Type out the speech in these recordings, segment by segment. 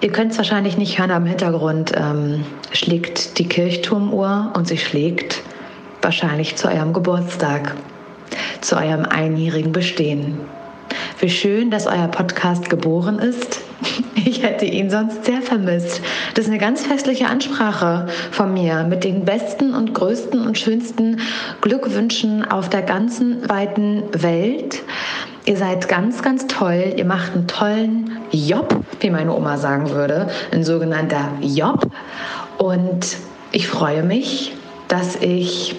Ihr könnt es wahrscheinlich nicht hören, am Hintergrund ähm, schlägt die Kirchturmuhr und sie schlägt wahrscheinlich zu eurem Geburtstag, zu eurem einjährigen Bestehen. Wie schön, dass euer Podcast geboren ist. Ich hätte ihn sonst sehr vermisst. Das ist eine ganz festliche Ansprache von mir mit den besten und größten und schönsten Glückwünschen auf der ganzen weiten Welt. Ihr seid ganz, ganz toll. Ihr macht einen tollen Job, wie meine Oma sagen würde, ein sogenannter Job. Und ich freue mich, dass ich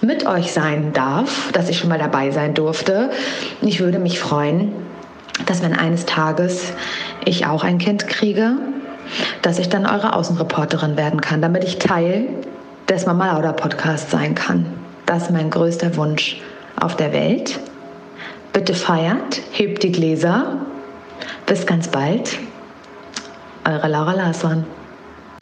mit euch sein darf, dass ich schon mal dabei sein durfte. Ich würde mich freuen, dass wenn eines Tages ich auch ein Kind kriege, dass ich dann eure Außenreporterin werden kann, damit ich Teil des Mama Lauda Podcasts sein kann. Das ist mein größter Wunsch auf der Welt. Bitte feiert, hebt die Gläser. Bis ganz bald. Eure Laura Larsson.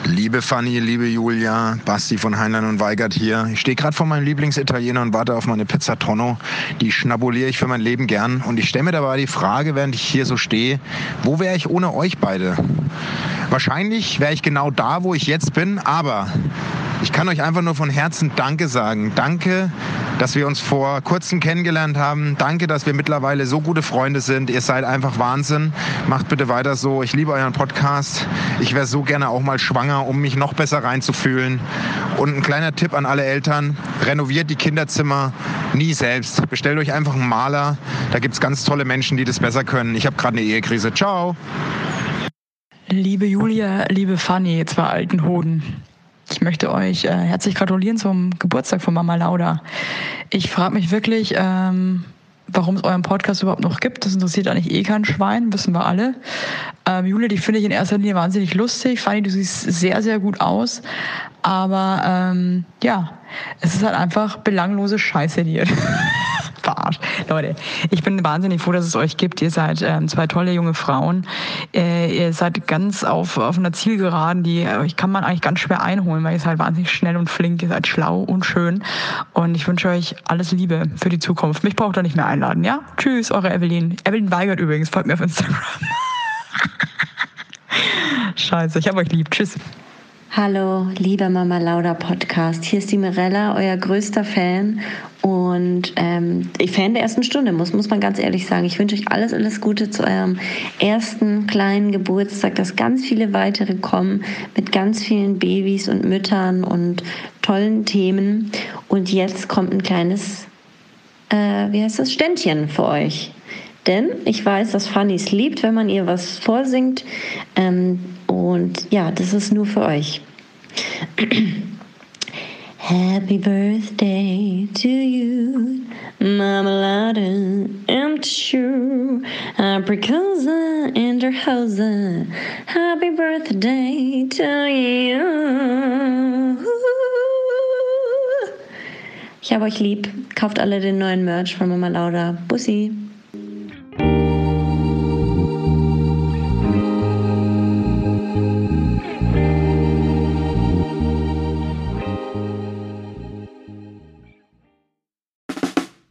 Liebe Fanny, liebe Julia, Basti von Heinlein und Weigert hier. Ich stehe gerade vor meinem Lieblingsitaliener und warte auf meine Pizza Tonno. Die schnabuliere ich für mein Leben gern. Und ich stelle mir dabei die Frage, während ich hier so stehe, wo wäre ich ohne euch beide? Wahrscheinlich wäre ich genau da, wo ich jetzt bin, aber ich kann euch einfach nur von Herzen Danke sagen. Danke, dass wir uns vor kurzem kennengelernt haben. Danke, dass wir mittlerweile so gute Freunde sind. Ihr seid einfach Wahnsinn. Macht bitte weiter so. Ich liebe euren Podcast. Ich wäre so gerne auch mal schwanger, um mich noch besser reinzufühlen. Und ein kleiner Tipp an alle Eltern. Renoviert die Kinderzimmer nie selbst. Bestellt euch einfach einen Maler. Da gibt es ganz tolle Menschen, die das besser können. Ich habe gerade eine Ehekrise. Ciao. Liebe Julia, liebe Fanny, zwei alten Hoden. Ich möchte euch äh, herzlich gratulieren zum Geburtstag von Mama Lauda. Ich frage mich wirklich, ähm, warum es euren Podcast überhaupt noch gibt. Das interessiert eigentlich eh kein Schwein, wissen wir alle. Ähm, Julia, die finde ich in erster Linie wahnsinnig lustig. Fanny, du siehst sehr, sehr gut aus. Aber ähm, ja, es ist halt einfach belanglose Scheiße dir. verarscht. Leute, ich bin wahnsinnig froh, dass es euch gibt. Ihr seid ähm, zwei tolle junge Frauen. Äh, ihr seid ganz auf, auf einer Zielgeraden, die euch kann man eigentlich ganz schwer einholen, weil ihr seid wahnsinnig schnell und flink, ihr seid schlau und schön. Und ich wünsche euch alles Liebe für die Zukunft. Mich braucht ihr nicht mehr einladen, ja? Tschüss, eure Evelyn. Evelyn weigert übrigens, folgt mir auf Instagram. Scheiße, ich hab euch lieb. Tschüss. Hallo, lieber Mama Lauda Podcast. Hier ist die Mirella, euer größter Fan und ähm, Fan der ersten Stunde, muss, muss man ganz ehrlich sagen. Ich wünsche euch alles, alles Gute zu eurem ersten kleinen Geburtstag, dass ganz viele weitere kommen mit ganz vielen Babys und Müttern und tollen Themen. Und jetzt kommt ein kleines, äh, wie heißt das, Ständchen für euch. Denn ich weiß, dass Fanny es liebt, wenn man ihr was vorsingt. Ähm, und ja, das ist nur für euch. Happy birthday to you, Marmelade and true. Aprikosa and her Hose. Happy birthday to you. Ich habe euch lieb. Kauft alle den neuen Merch von Mama Lauda. Bussi.